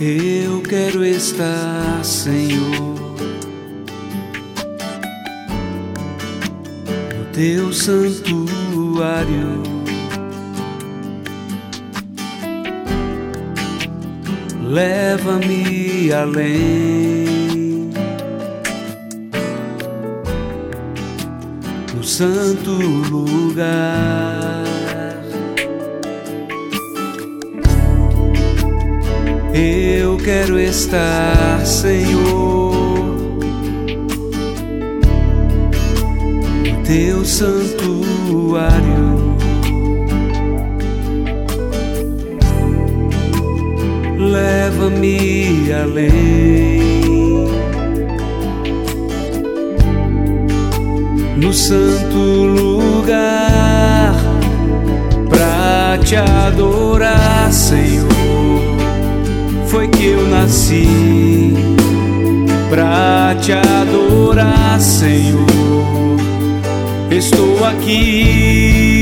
Eu quero estar, Senhor, no teu santuário. Leva-me além no santo lugar. Eu quero estar, Senhor, teu santuário. Leva-me além no santo lugar pra te adorar, Senhor nasci pra te adorar, Senhor. Estou aqui.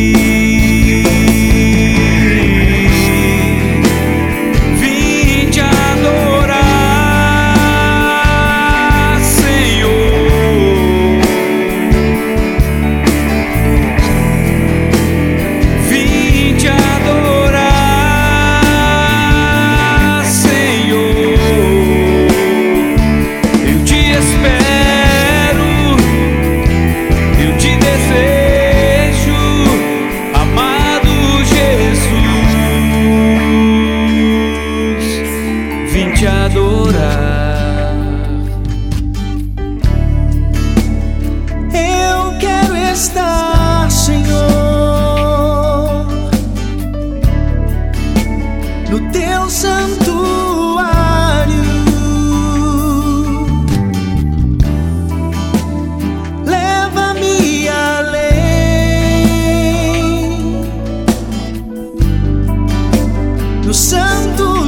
quando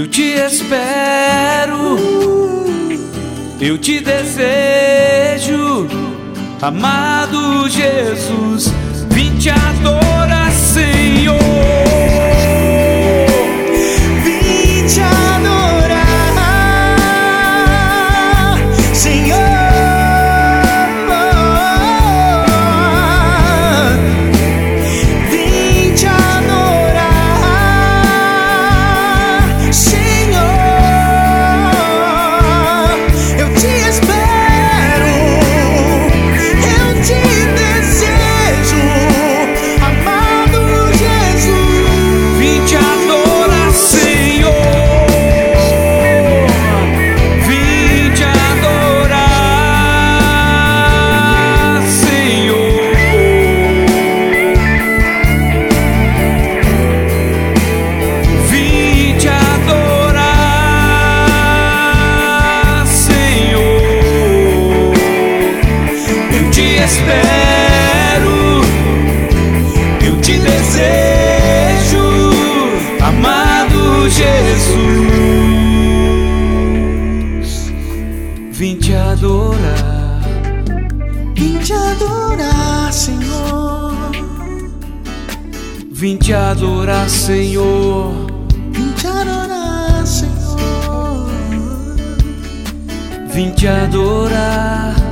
Eu te espero, eu te desejo, amado Jesus, vim te adorar, Senhor. Vim te adorar, Senhor. Vim te adorar, Senhor. Vim te adorar.